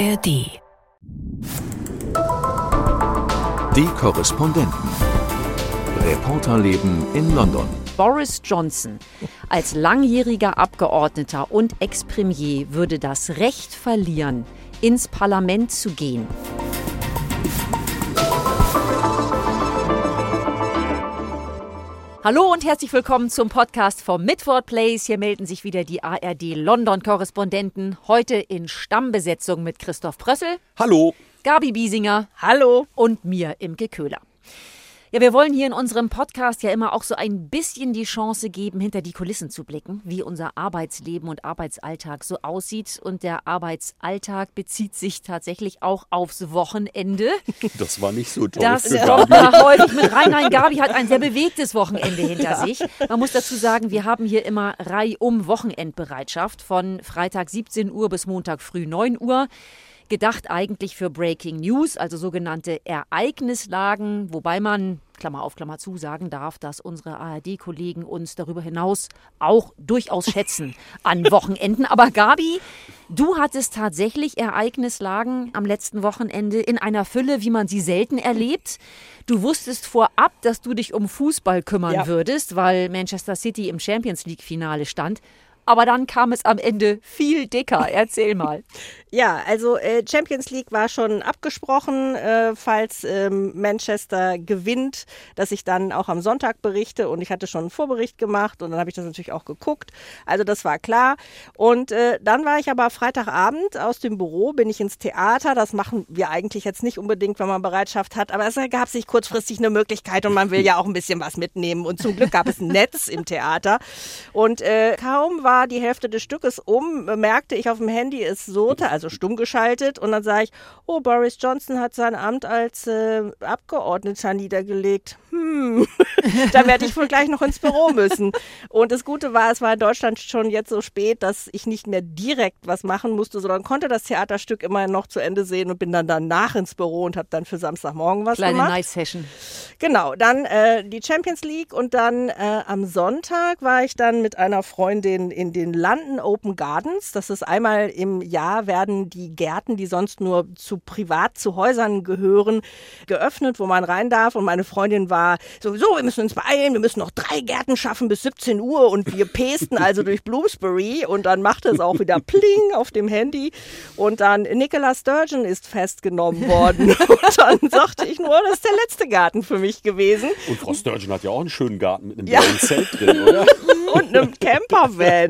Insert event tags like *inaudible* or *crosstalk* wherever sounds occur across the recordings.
ARD. Die Korrespondenten. Reporterleben in London. Boris Johnson als langjähriger Abgeordneter und Ex-Premier würde das Recht verlieren, ins Parlament zu gehen. Hallo und herzlich willkommen zum Podcast vom Midford Place. Hier melden sich wieder die ARD London-Korrespondenten. Heute in Stammbesetzung mit Christoph Prössel. Hallo. Gabi Biesinger. Hallo. Und mir, Imke Köhler. Ja, wir wollen hier in unserem Podcast ja immer auch so ein bisschen die Chance geben, hinter die Kulissen zu blicken, wie unser Arbeitsleben und Arbeitsalltag so aussieht. Und der Arbeitsalltag bezieht sich tatsächlich auch aufs Wochenende. *laughs* Das war nicht so toll. Das kommt da *laughs* häufig mit rein. Nein, Gabi hat ein sehr bewegtes Wochenende *laughs* hinter sich. Man muss dazu sagen, wir haben hier immer reihum Wochenendbereitschaft von Freitag 17 Uhr bis Montag früh 9 Uhr. Gedacht eigentlich für Breaking News, also sogenannte Ereignislagen, wobei man, Klammer auf, Klammer zu, sagen darf, dass unsere ARD-Kollegen uns darüber hinaus auch durchaus schätzen *laughs* an Wochenenden. Aber Gabi, du hattest tatsächlich Ereignislagen am letzten Wochenende in einer Fülle, wie man sie selten erlebt. Du wusstest vorab, dass du dich um Fußball kümmern Ja. würdest, weil Manchester City im Champions League-Finale stand. Aber dann kam es am Ende viel dicker. Erzähl mal. *laughs* Ja, also äh, Champions League war schon abgesprochen, äh, falls ähm, Manchester gewinnt, dass ich dann auch am Sonntag berichte und ich hatte schon einen Vorbericht gemacht und dann habe ich das natürlich auch geguckt. Also das war klar. Und äh, dann war ich aber Freitagabend aus dem Büro, bin ich ins Theater. Das machen wir eigentlich jetzt nicht unbedingt, wenn man Bereitschaft hat, aber es gab sich kurzfristig eine Möglichkeit und man will ja auch ein bisschen was mitnehmen. Und zum Glück gab es ein Netz im Theater. Und äh, kaum war die Hälfte des Stückes um, merkte ich auf dem Handy, es surrte, also stumm geschaltet. Und dann sah ich, oh, Boris Johnson hat sein Amt als äh, Abgeordneter niedergelegt. Hm, *laughs* da werde ich wohl gleich noch ins Büro müssen. Und das Gute war, es war in Deutschland schon jetzt so spät, dass ich nicht mehr direkt was machen musste, sondern konnte das Theaterstück immer noch zu Ende sehen und bin dann danach ins Büro und habe dann für Samstagmorgen was Kleine gemacht. Night-Session. Genau, dann äh, die Champions League und dann äh, am Sonntag war ich dann mit einer Freundin in den London Open Gardens. Das ist einmal im Jahr werden die Gärten, die sonst nur zu privat zu Häusern gehören, geöffnet, wo man rein darf. Und meine Freundin war sowieso, wir müssen uns beeilen, wir müssen noch drei Gärten schaffen bis 17 Uhr und wir pesten also durch Bloomsbury und dann machte es auch wieder Pling auf dem Handy und dann Nicola Sturgeon ist festgenommen worden *laughs* und dann sagte ich nur, das ist der letzte Garten für mich gewesen Und Frau Sturgeon hat ja auch einen schönen Garten mit einem Ja. blauen Zelt drin, oder? *laughs* und einem Campervan.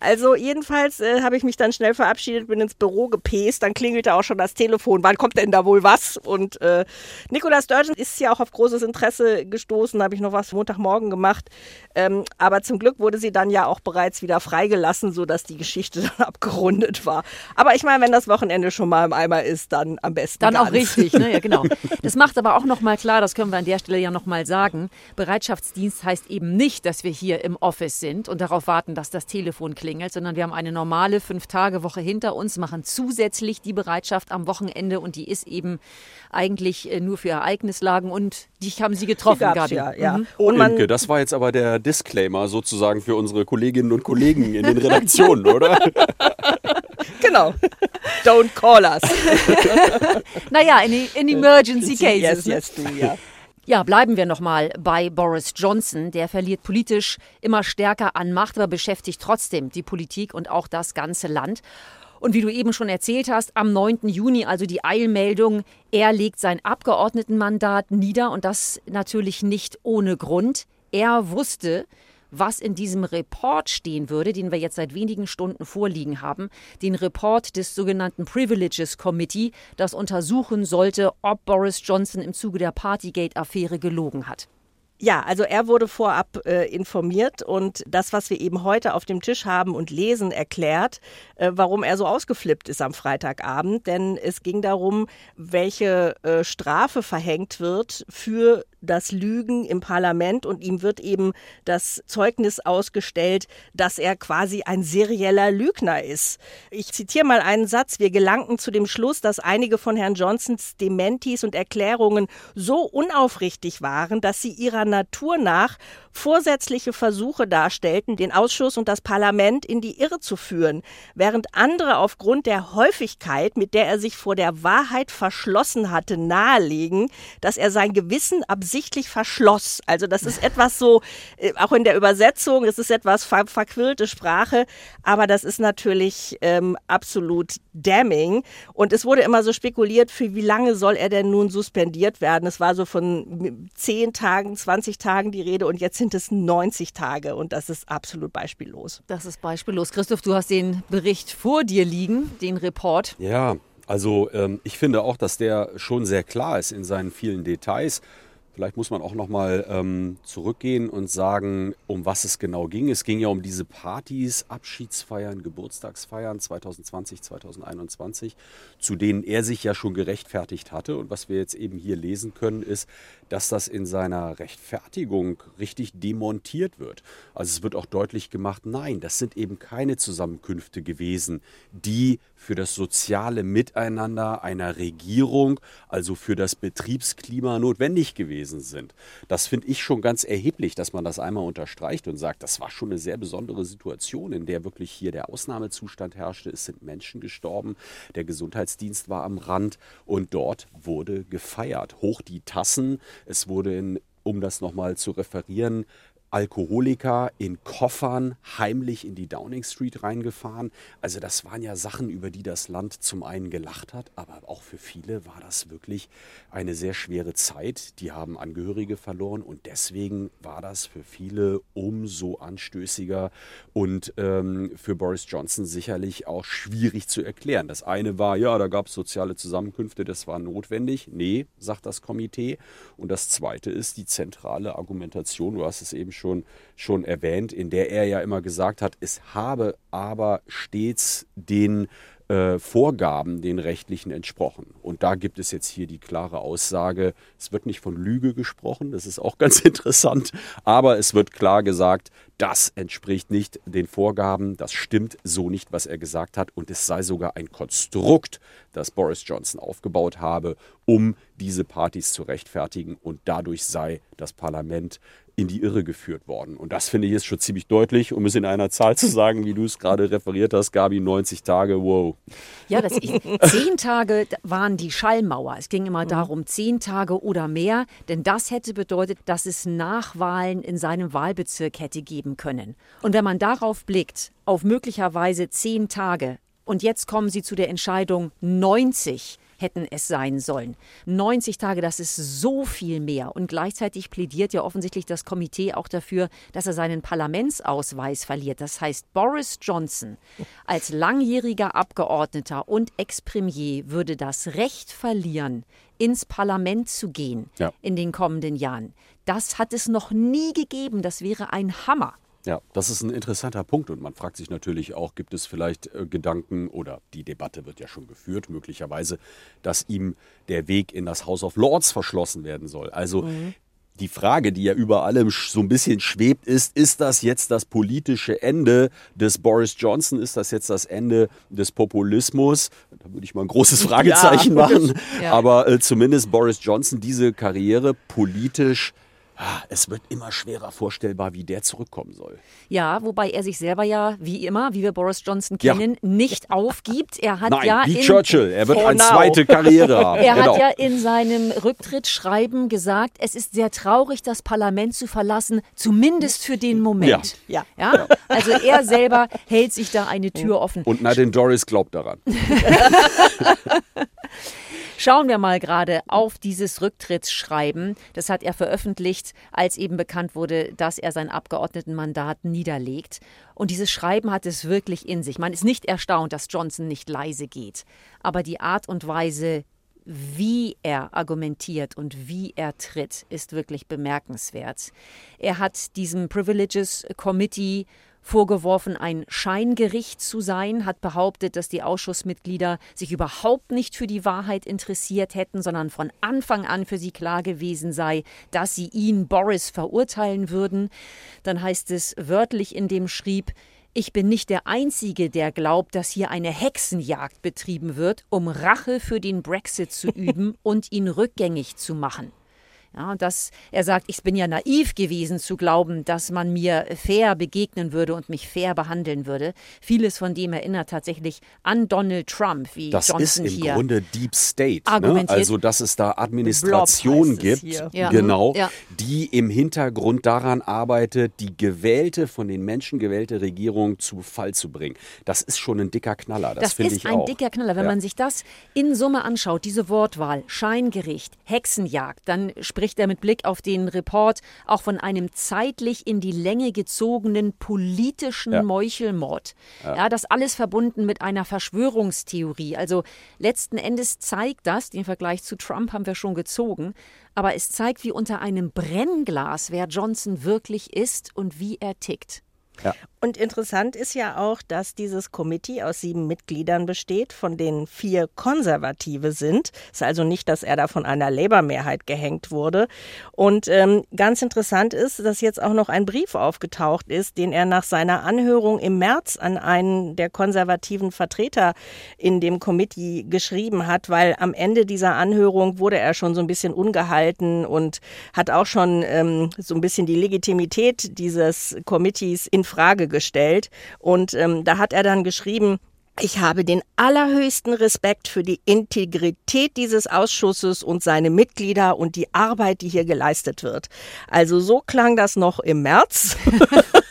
Also jedenfalls äh, habe ich mich dann schnell verabschiedet, bin ins Büro gepest, dann klingelte auch schon das Telefon. Wann kommt denn da wohl was? Und äh, Nicola Sturgeon ist ja auch auf großes Interesse gestoßen, habe ich noch was Montagmorgen gemacht. Ähm, aber zum Glück wurde sie dann ja auch bereits wieder freigelassen, sodass die Geschichte *laughs* dann abgerundet war. Aber ich meine, wenn das Wochenende schon mal im Eimer ist, dann am besten Dann auch ganz. richtig, ne? Ja, *laughs* genau. Das macht aber auch nochmal klar, das können wir an der Stelle ja nochmal sagen. Bereitschaftsdienst heißt eben nicht, dass wir hier im Office sind und darauf warten, dass das Telefon klingelt, sondern wir haben eine normale Fünf-Tage-Woche hinter uns, machen zusätzlich die Bereitschaft am Wochenende und die ist eben eigentlich äh, nur für Ereignislagen und die haben Sie getroffen, Gabi. ja, ja. Mhm. Und man, Imke, das war jetzt aber der Disclaimer sozusagen für unsere Kolleginnen und Kollegen in den Redaktionen, oder? *laughs* genau. Don't call us. *laughs* Naja, in, in Emergency Cases. Yes, ne? yes, du, ja. Ja, bleiben wir nochmal bei Boris Johnson. Der verliert politisch immer stärker an Macht, aber beschäftigt trotzdem die Politik und auch das ganze Land. Und wie du eben schon erzählt hast, am 9. Juni, also die Eilmeldung, er legt sein Abgeordnetenmandat nieder und das natürlich nicht ohne Grund. Er wusste, was in diesem Report stehen würde, den wir jetzt seit wenigen Stunden vorliegen haben, den Report des sogenannten Privileges Committee, das untersuchen sollte, ob Boris Johnson im Zuge der Partygate-Affäre gelogen hat. Ja, also er wurde vorab äh, informiert und das, was wir eben heute auf dem Tisch haben und lesen, erklärt, äh, warum er so ausgeflippt ist am Freitagabend. Denn es ging darum, welche äh, Strafe verhängt wird für das Lügen im Parlament und ihm wird eben das Zeugnis ausgestellt, dass er quasi ein serieller Lügner ist. Ich zitiere mal einen Satz. Wir gelangten zu dem Schluss, dass einige von Herrn Johnsons Dementis und Erklärungen so unaufrichtig waren, dass sie ihrer Natur nach vorsätzliche Versuche darstellten, den Ausschuss und das Parlament in die Irre zu führen, während andere aufgrund der Häufigkeit, mit der er sich vor der Wahrheit verschlossen hatte, nahelegen, dass er sein Gewissen absichtlich verschloss. Also das ist etwas so, äh, auch in der Übersetzung, es ist etwas ver verquirlte Sprache, aber das ist natürlich ähm, absolut damning. Und es wurde immer so spekuliert, für wie lange soll er denn nun suspendiert werden? Es war so von 10 Tagen, 20 Tagen die Rede und jetzt sind es 90 Tage und das ist absolut beispiellos. Das ist beispiellos. Christoph, du hast den Bericht vor dir liegen, den Report. Ja, also ähm, ich finde auch, dass der schon sehr klar ist in seinen vielen Details. Vielleicht muss man auch nochmal ähm, zurückgehen und sagen, um was es genau ging. Es ging ja um diese Partys, Abschiedsfeiern, Geburtstagsfeiern 2020, 2021, zu denen er sich ja schon gerechtfertigt hatte. Und was wir jetzt eben hier lesen können, ist, dass das in seiner Rechtfertigung richtig demontiert wird. Also es wird auch deutlich gemacht, nein, das sind eben keine Zusammenkünfte gewesen, die für das soziale Miteinander einer Regierung, also für das Betriebsklima notwendig gewesen sind. Das finde ich schon ganz erheblich, dass man das einmal unterstreicht und sagt, das war schon eine sehr besondere Situation, in der wirklich hier der Ausnahmezustand herrschte. Es sind Menschen gestorben, der Gesundheitsdienst war am Rand und dort wurde gefeiert. Hoch die Tassen, es wurde in um das nochmal zu referieren, Alkoholiker in Koffern heimlich in die Downing Street reingefahren. Also das waren ja Sachen, über die das Land zum einen gelacht hat, aber auch für viele war das wirklich eine sehr schwere Zeit. Die haben Angehörige verloren und deswegen war das für viele umso anstößiger und ähm, für Boris Johnson sicherlich auch schwierig zu erklären. Das eine war, ja, da gab es soziale Zusammenkünfte, das war notwendig. Nee, sagt das Komitee. Und das zweite ist die zentrale Argumentation, du hast es eben schon schon, schon erwähnt, in der er ja immer gesagt hat, es habe aber stets den äh, Vorgaben, den rechtlichen entsprochen. Und da gibt es jetzt hier die klare Aussage, es wird nicht von Lüge gesprochen, das ist auch *laughs* ganz interessant, aber es wird klar gesagt, das entspricht nicht den Vorgaben, das stimmt so nicht, was er gesagt hat und es sei sogar ein Konstrukt, das Boris Johnson aufgebaut habe, um diese Partys zu rechtfertigen und dadurch sei das Parlament in die Irre geführt worden. Und das finde ich ist schon ziemlich deutlich, um es in einer Zahl zu sagen, wie du es gerade referiert hast, Gabi, 90 Tage, wow. Ja, das ist, zehn Tage waren die Schallmauer. Es ging immer darum, zehn Tage oder mehr, denn das hätte bedeutet, dass es Nachwahlen in seinem Wahlbezirk hätte geben können. Und wenn man darauf blickt, auf möglicherweise zehn Tage, und jetzt kommen sie zu der Entscheidung 90, hätten es sein sollen. 90 Tage, das ist so viel mehr. Und gleichzeitig plädiert ja offensichtlich das Komitee auch dafür, dass er seinen Parlamentsausweis verliert. Das heißt, Boris Johnson als langjähriger Abgeordneter und Ex-Premier würde das Recht verlieren, ins Parlament zu gehen Ja. in den kommenden Jahren. Das hat es noch nie gegeben. Das wäre ein Hammer. Ja, das ist ein interessanter Punkt und man fragt sich natürlich auch, gibt es vielleicht äh, Gedanken oder die Debatte wird ja schon geführt, möglicherweise, dass ihm der Weg in das House of Lords verschlossen werden soll. Also die Frage, die ja über allem so ein bisschen schwebt, ist, ist das jetzt das politische Ende des Boris Johnson? Ist das jetzt das Ende des Populismus? Da würde ich mal ein großes Fragezeichen *laughs* machen. Ja. Aber äh, zumindest Boris Johnson, diese Karriere politisch, es wird immer schwerer vorstellbar, wie der zurückkommen soll. Ja, wobei er sich selber ja, wie immer, wie wir Boris Johnson Ja. kennen, nicht *laughs* aufgibt. Er hat Nein, ja wie in, Churchill. Er wird eine now. zweite Karriere *laughs* haben. Er genau. hat ja in seinem Rücktrittsschreiben gesagt, es ist sehr traurig, das Parlament zu verlassen, zumindest für den Moment. Ja. Ja? Also er selber hält sich da eine Tür offen. Und Nadine Doris glaubt daran. *laughs* Schauen wir mal gerade auf dieses Rücktrittsschreiben. Das hat er veröffentlicht, als eben bekannt wurde, dass er sein Abgeordnetenmandat niederlegt. Und dieses Schreiben hat es wirklich in sich. Man ist nicht erstaunt, dass Johnson nicht leise geht. Aber die Art und Weise, wie er argumentiert und wie er tritt, ist wirklich bemerkenswert. Er hat diesem Privileges Committee vorgeworfen, ein Scheingericht zu sein, hat behauptet, dass die Ausschussmitglieder sich überhaupt nicht für die Wahrheit interessiert hätten, sondern von Anfang an für sie klar gewesen sei, dass sie ihn, Boris, verurteilen würden. Dann heißt es wörtlich in dem Schrieb, ich bin nicht der Einzige, der glaubt, dass hier eine Hexenjagd betrieben wird, um Rache für den Brexit zu *laughs* üben und ihn rückgängig zu machen. Ja, dass er sagt, ich bin ja naiv gewesen zu glauben, dass man mir fair begegnen würde und mich fair behandeln würde. Vieles von dem erinnert tatsächlich an Donald Trump, wie das Johnson ist im hier Grunde Deep State. Ne? Also, dass es da Administration gibt. Ja. genau, Ja. die im Hintergrund daran arbeitet, die gewählte, von den Menschen gewählte Regierung zu Fall zu bringen. Das ist schon ein dicker Knaller. Das, Das, finde ist ich ein auch. dicker Knaller. Wenn Ja. man sich das in Summe anschaut, diese Wortwahl, Scheingericht, Hexenjagd, dann spricht er mit Blick auf den Report auch von einem zeitlich in die Länge gezogenen politischen Ja. Meuchelmord. Ja. das alles verbunden mit einer Verschwörungstheorie. Also letzten Endes zeigt das, den Vergleich zu Trump haben wir schon gezogen, aber es zeigt, wie unter einem Brennglas, wer Johnson wirklich ist und wie er tickt. Und interessant ist ja auch, dass dieses Committee aus sieben Mitgliedern besteht, von denen vier Konservative sind. Es ist also nicht, dass er da von einer Labour-Mehrheit gehängt wurde. Und ähm, ganz interessant ist, dass jetzt auch noch ein Brief aufgetaucht ist, den er nach seiner Anhörung im März an einen der konservativen Vertreter in dem Committee geschrieben hat, weil am Ende dieser Anhörung wurde er schon so ein bisschen ungehalten und hat auch schon ähm, so ein bisschen die Legitimität dieses Committees in Frage gestellt. Und ähm, da hat er dann geschrieben, ich habe den allerhöchsten Respekt für die Integrität dieses Ausschusses und seine Mitglieder und die Arbeit, die hier geleistet wird. Also so klang das noch im März. *laughs*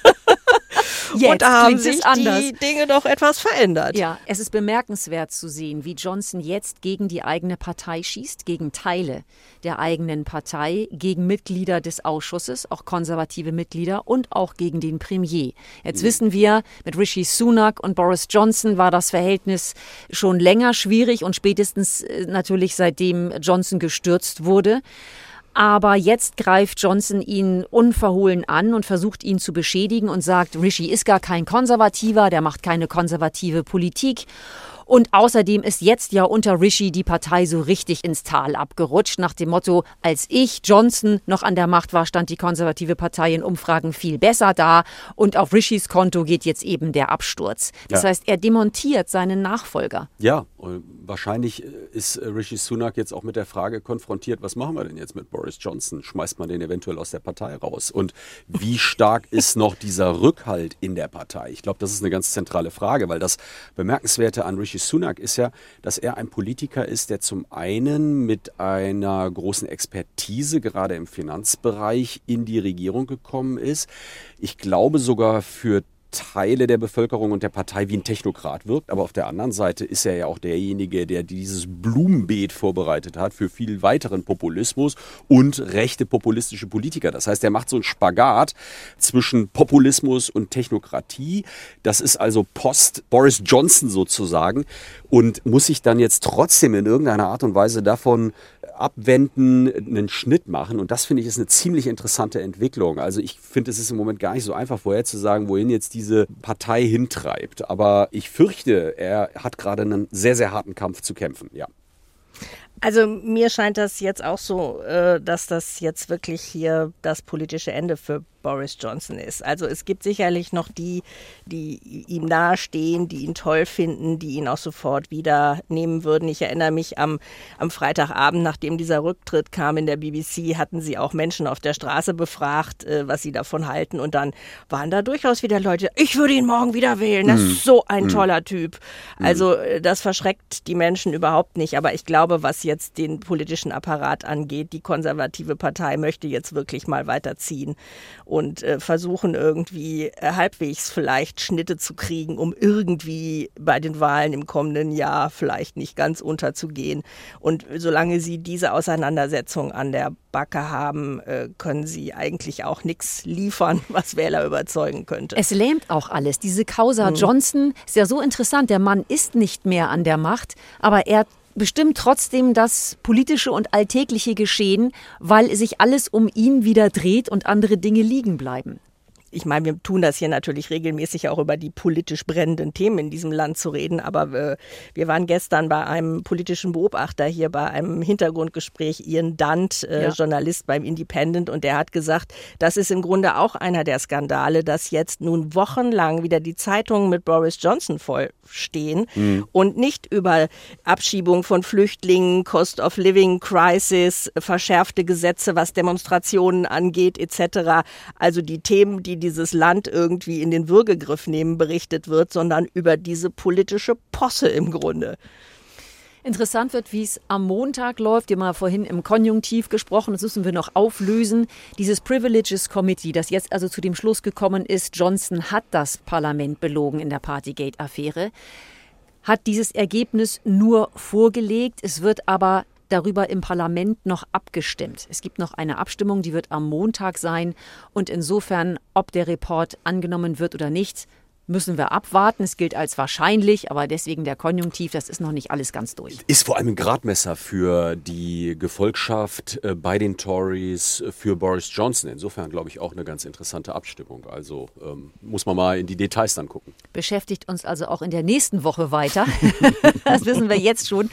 Jetzt und da haben sich die Dinge doch etwas verändert. Ja, es ist bemerkenswert zu sehen, wie Johnson jetzt gegen die eigene Partei schießt, gegen Teile der eigenen Partei, gegen Mitglieder des Ausschusses, auch konservative Mitglieder und auch gegen den Premier. Jetzt wissen wir, mit Rishi Sunak und Boris Johnson war das Verhältnis schon länger schwierig und spätestens äh, natürlich seitdem Johnson gestürzt wurde. Aber jetzt greift Johnson ihn unverhohlen an und versucht ihn zu beschädigen und sagt, Rishi ist gar kein Konservativer, der macht keine konservative Politik. Und außerdem ist jetzt ja unter Rishi die Partei so richtig ins Tal abgerutscht, nach dem Motto, als ich, Johnson, noch an der Macht war, stand die konservative Partei in Umfragen viel besser da und auf Rishis Konto geht jetzt eben der Absturz. Das Ja. heißt, er demontiert seinen Nachfolger. Ja, und wahrscheinlich ist äh, Rishi Sunak jetzt auch mit der Frage konfrontiert, was machen wir denn jetzt mit Boris Johnson? Schmeißt man den eventuell aus der Partei raus? Und wie stark ist noch dieser Rückhalt in der Partei? Ich glaube, das ist eine ganz zentrale Frage, weil das Bemerkenswerte an Rishi Sunak ist ja, dass er ein Politiker ist, der zum einen mit einer großen Expertise gerade im Finanzbereich in die Regierung gekommen ist. Ich glaube sogar für Teile der Bevölkerung und der Partei wie ein Technokrat wirkt, aber auf der anderen Seite ist er ja auch derjenige, der dieses Blumenbeet vorbereitet hat für viel weiteren Populismus und rechte populistische Politiker. Das heißt, er macht so einen Spagat zwischen Populismus und Technokratie. Das ist also Post Boris Johnson sozusagen und muss sich dann jetzt trotzdem in irgendeiner Art und Weise davon abwenden, einen Schnitt machen. Und das finde ich ist eine ziemlich interessante Entwicklung. Also ich finde, es ist im Moment gar nicht so einfach vorher zu sagen, wohin jetzt diese Partei hintreibt. Aber ich fürchte, er hat gerade einen sehr, sehr harten Kampf zu kämpfen. Ja. Also mir scheint das jetzt auch so, äh, dass das jetzt wirklich hier das politische Ende für Boris Johnson ist. Also es gibt sicherlich noch die, die ihm nahestehen, die ihn toll finden, die ihn auch sofort wieder nehmen würden. Ich erinnere mich am, am Freitagabend, nachdem dieser Rücktritt kam in der BBC, hatten sie auch Menschen auf der Straße befragt, äh, was sie davon halten. Und dann waren da durchaus wieder Leute, ich würde ihn morgen wieder wählen. Das ist so ein toller Typ. Also äh, das verschreckt die Menschen überhaupt nicht. Aber ich glaube, was jetzt den politischen Apparat angeht, die konservative Partei möchte jetzt wirklich mal weiterziehen und äh, versuchen irgendwie äh, halbwegs vielleicht Schnitte zu kriegen, um irgendwie bei den Wahlen im kommenden Jahr vielleicht nicht ganz unterzugehen. Und solange sie diese Auseinandersetzung an der Backe haben, äh, können sie eigentlich auch nichts liefern, *laughs* was Wähler überzeugen könnte. Es lähmt auch alles. Diese Causa Johnson ist ja so interessant. Der Mann ist nicht mehr an der Macht, aber er bestimmt trotzdem das politische und alltägliche Geschehen, weil sich alles um ihn wieder dreht und andere Dinge liegen bleiben. Ich meine, wir tun das hier natürlich regelmäßig auch über die politisch brennenden Themen in diesem Land zu reden, aber äh, wir waren gestern bei einem politischen Beobachter hier bei einem Hintergrundgespräch, Ian Dunt, äh, ja. Journalist beim Independent, und der hat gesagt, das ist im Grunde auch einer der Skandale, dass jetzt nun wochenlang wieder die Zeitungen mit Boris Johnson vollstehen mhm. und nicht über Abschiebung von Flüchtlingen, Cost of Living Crisis, verschärfte Gesetze, was Demonstrationen angeht, etc. Also die Themen, die dieses Land irgendwie in den Würgegriff nehmen, berichtet wird, sondern über diese politische Posse im Grunde. Interessant wird, wie es am Montag läuft. Wir haben ja vorhin im Konjunktiv gesprochen, das müssen wir noch auflösen. Dieses Privileges Committee, das jetzt also zu dem Schluss gekommen ist, Johnson hat das Parlament belogen in der Partygate-Affäre, hat dieses Ergebnis nur vorgelegt. Es wird aber darüber im Parlament noch abgestimmt. Es gibt noch eine Abstimmung, die wird am Montag sein. Und insofern, ob der Report angenommen wird oder nicht, müssen wir abwarten. Es gilt als wahrscheinlich, aber deswegen der Konjunktiv, das ist noch nicht alles ganz durch. Ist vor allem ein Gradmesser für die Gefolgschaft äh, bei den Tories für Boris Johnson. Insofern glaube ich auch eine ganz interessante Abstimmung. Also ähm, muss man mal in die Details dann gucken. Beschäftigt uns also auch in der nächsten Woche weiter. *laughs* das wissen wir jetzt schon.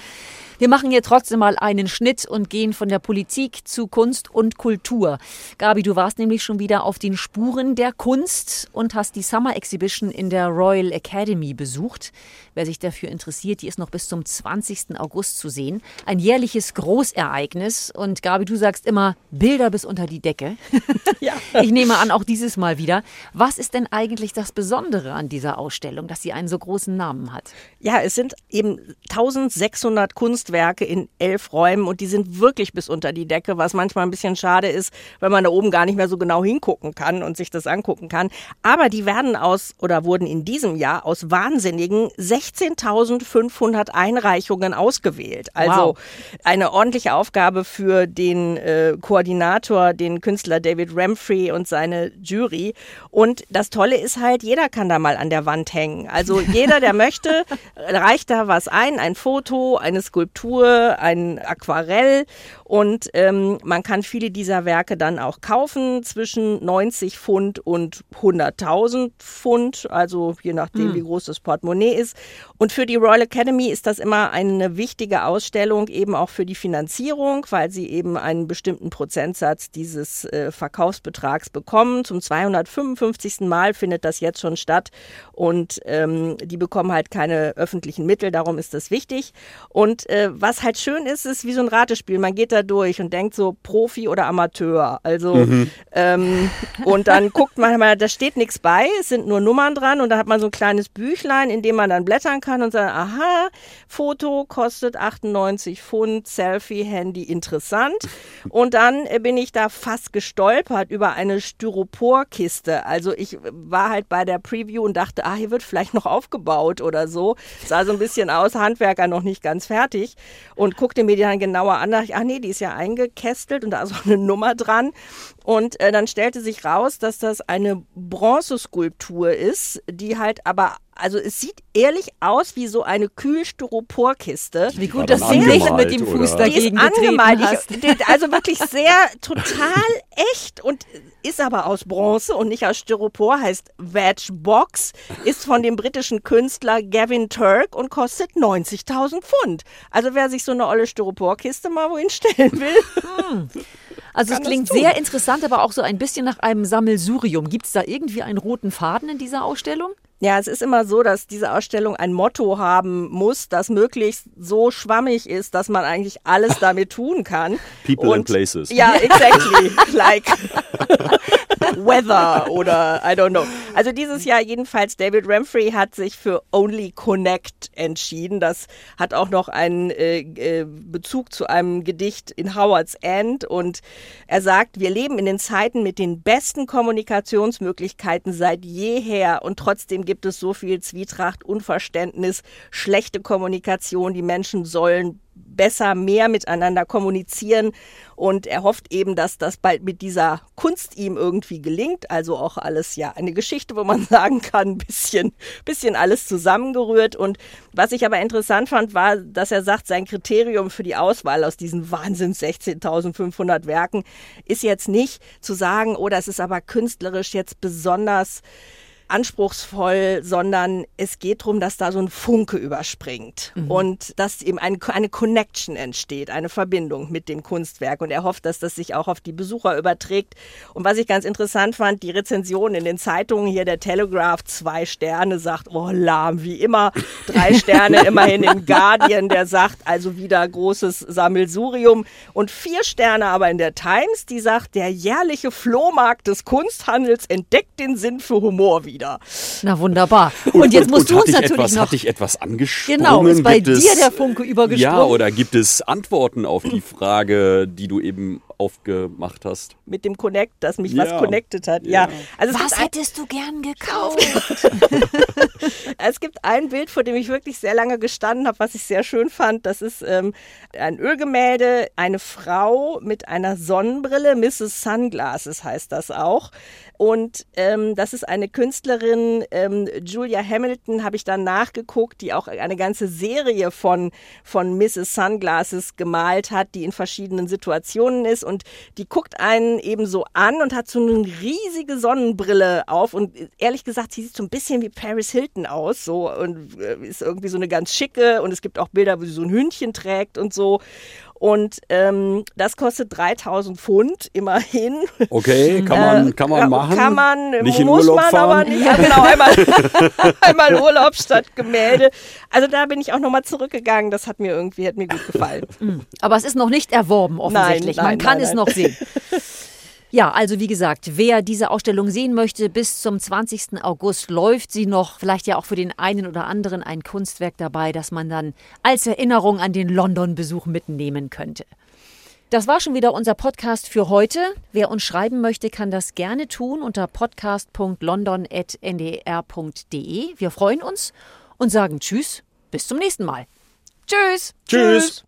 Wir machen hier trotzdem mal einen Schnitt und gehen von der Politik zu Kunst und Kultur. Gabi, du warst nämlich schon wieder auf den Spuren der Kunst und hast die Summer Exhibition in der Royal Academy besucht. Wer sich dafür interessiert, die ist noch bis zum 20. August zu sehen. Ein jährliches Großereignis. Und Gabi, du sagst immer Bilder bis unter die Decke. *laughs* Ja. *laughs* Ich nehme an, auch dieses Mal wieder. Was ist denn eigentlich das Besondere an dieser Ausstellung, dass sie einen so großen Namen hat? Ja, es sind eben 1600 Kunst Kunstwerke in elf Räumen und die sind wirklich bis unter die Decke, was manchmal ein bisschen schade ist, weil man da oben gar nicht mehr so genau hingucken kann und sich das angucken kann. Aber die werden aus oder wurden in diesem Jahr aus wahnsinnigen 16.500 Einreichungen ausgewählt. Also wow. eine ordentliche Aufgabe für den äh, Koordinator, den Künstler David Ramfrey und seine Jury. Und das Tolle ist halt, jeder kann da mal an der Wand hängen. Also *laughs* jeder, der möchte, reicht da was ein, ein Foto, eine Skulptur Skulptur, ein Aquarell und ähm, man kann viele dieser Werke dann auch kaufen zwischen 90 Pfund und 100.000 Pfund, also je nachdem, mhm. wie groß das Portemonnaie ist. Und für die Royal Academy ist das immer eine wichtige Ausstellung, eben auch für die Finanzierung, weil sie eben einen bestimmten Prozentsatz dieses äh, Verkaufsbetrags bekommen. Zum 255. Mal findet das jetzt schon statt und ähm, die bekommen halt keine öffentlichen Mittel, darum ist das wichtig. Und äh, was halt schön ist, ist wie so ein Ratespiel. Man geht da durch und denkt so Profi oder Amateur. Also mhm. ähm, und dann guckt man mal, da steht nichts bei, es sind nur Nummern dran und da hat man so ein kleines Büchlein, in dem man dann blättern kann und sagt, aha, Foto kostet 98 Pfund, Selfie, Handy, interessant. Und dann äh, bin ich da fast gestolpert über eine Styroporkiste. Also ich war halt bei der Preview und dachte, ah, hier wird vielleicht noch aufgebaut oder so. Sah so ein bisschen aus, Handwerker noch nicht ganz fertig und guckte mir die dann genauer an. Dachte ich, ach nee, die ist ja eingekästelt und da ist auch eine Nummer dran. Und äh, dann stellte sich raus, dass das eine Bronzeskulptur ist, die halt aber also es sieht ehrlich aus wie so eine Kühlstyroporkiste. Wie gut, dass sie nicht mit dem Fuß oder? dagegen die ist angemalt. Ich, also wirklich sehr *laughs* total echt und ist aber aus Bronze und nicht aus Styropor, heißt Veg Box, ist von dem britischen Künstler Gavin Turk und kostet 90.000 Pfund. Also wer sich so eine olle Styroporkiste mal wohin stellen will. Hm. Also es klingt sehr interessant, aber auch so ein bisschen nach einem Sammelsurium. Gibt es da irgendwie einen roten Faden in dieser Ausstellung? Ja, es ist immer so, dass diese Ausstellung ein Motto haben muss, das möglichst so schwammig ist, dass man eigentlich alles damit tun kann. People und, and places. Ja, *laughs* exactly. like *laughs* weather oder I don't know. Also dieses Jahr jedenfalls, David Ramfrey hat sich für Only Connect entschieden. Das hat auch noch einen äh, äh, Bezug zu einem Gedicht in Howard's End und er sagt, wir leben in den Zeiten mit den besten Kommunikationsmöglichkeiten seit jeher und trotzdem gibt es so viel Zwietracht, Unverständnis, schlechte Kommunikation. Die Menschen sollen besser, mehr miteinander kommunizieren. Und er hofft eben, dass das bald mit dieser Kunst ihm irgendwie gelingt. Also auch alles ja eine Geschichte, wo man *laughs* sagen kann, ein bisschen, bisschen alles zusammengerührt. Und was ich aber interessant fand, war, dass er sagt, sein Kriterium für die Auswahl aus diesen Wahnsinns 16.500 Werken ist jetzt nicht zu sagen, oh, das ist aber künstlerisch jetzt besonders anspruchsvoll, sondern es geht darum, dass da so ein Funke überspringt mhm. und dass eben eine, eine Connection entsteht, eine Verbindung mit dem Kunstwerk. Und er hofft, dass das sich auch auf die Besucher überträgt. Und was ich ganz interessant fand, die Rezension in den Zeitungen hier, der Telegraph, zwei Sterne, sagt, oh, lahm, wie immer, drei Sterne immerhin im Guardian, der sagt, also wieder großes Sammelsurium und vier Sterne aber in der Times, die sagt, der jährliche Flohmarkt des Kunsthandels entdeckt den Sinn für Humor wieder wieder. Na wunderbar. Und, *laughs* und jetzt musst und, du uns natürlich etwas, noch. Hat dich etwas angesprochen? Genau, ist bei gibt dir es, der Funke übergesprungen? Ja, oder gibt es Antworten auf die Frage, die du eben aufgemacht hast? Mit dem Connect, dass mich ja. was connected hat. Ja. ja. Also was hättest du gern gekauft? *laughs* es gibt ein Bild, vor dem ich wirklich sehr lange gestanden habe, was ich sehr schön fand. Das ist ähm, ein Ölgemälde, eine Frau mit einer Sonnenbrille, Mrs. Sunglasses heißt das auch. Und ähm, das ist eine Künstlerin, ähm, Julia Hamilton, habe ich dann nachgeguckt, die auch eine ganze Serie von, von Mrs. Sunglasses gemalt hat, die in verschiedenen Situationen ist. Und die guckt einen eben so an und hat so eine riesige Sonnenbrille auf. Und ehrlich gesagt, sie sieht so ein bisschen wie Paris Hilton aus. So und äh, ist irgendwie so eine ganz schicke. Und es gibt auch Bilder, wo sie so ein Hündchen trägt und so. Und ähm, das kostet 3000 Pfund immerhin. Okay, *laughs* kann man, äh, kann man machen. Kann man, nicht muss man fahren. aber nicht. Ja, genau, einmal, *laughs* *laughs* einmal Urlaub statt Gemälde. Also da bin ich auch nochmal zurückgegangen. Das hat mir irgendwie, hat mir gut gefallen. Aber es ist noch nicht erworben, offensichtlich. Nein, nein, man kann nein, es noch sehen. Ja, also wie gesagt, wer diese Ausstellung sehen möchte, bis zum 20. August läuft sie noch. Vielleicht ja auch für den einen oder anderen ein Kunstwerk dabei, das man dann als Erinnerung an den London-Besuch mitnehmen könnte. Das war schon wieder unser Podcast für heute. Wer uns schreiben möchte, kann das gerne tun unter podcast.london.ndr.de. Wir freuen uns und sagen Tschüss, bis zum nächsten Mal. Tschüss. Tschüss.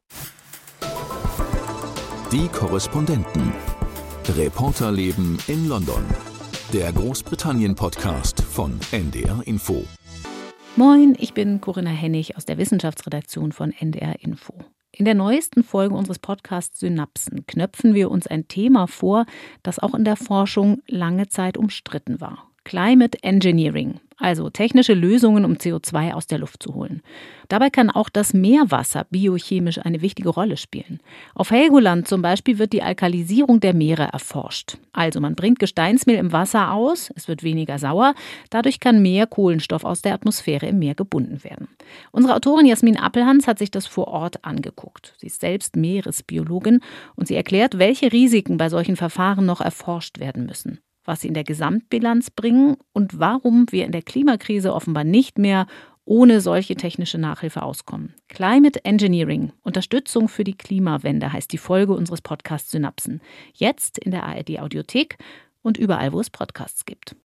Die Korrespondenten. Reporterleben in London. Der Großbritannien-Podcast von NDR Info. Moin, ich bin Corinna Hennig aus der Wissenschaftsredaktion von NDR Info. In der neuesten Folge unseres Podcasts Synapsen knöpfen wir uns ein Thema vor, das auch in der Forschung lange Zeit umstritten war. Climate Engineering, also technische Lösungen, um CO2 aus der Luft zu holen. Dabei kann auch das Meerwasser biochemisch eine wichtige Rolle spielen. Auf Helgoland zum Beispiel wird die Alkalisierung der Meere erforscht. Also man bringt Gesteinsmehl im Wasser aus, es wird weniger sauer, dadurch kann mehr Kohlenstoff aus der Atmosphäre im Meer gebunden werden. Unsere Autorin Jasmin Appelhans hat sich das vor Ort angeguckt. Sie ist selbst Meeresbiologin und sie erklärt, welche Risiken bei solchen Verfahren noch erforscht werden müssen was sie in der Gesamtbilanz bringen und warum wir in der Klimakrise offenbar nicht mehr ohne solche technische Nachhilfe auskommen. Climate Engineering, Unterstützung für die Klimawende heißt die Folge unseres Podcasts Synapsen. Jetzt in der ARD Audiothek und überall, wo es Podcasts gibt.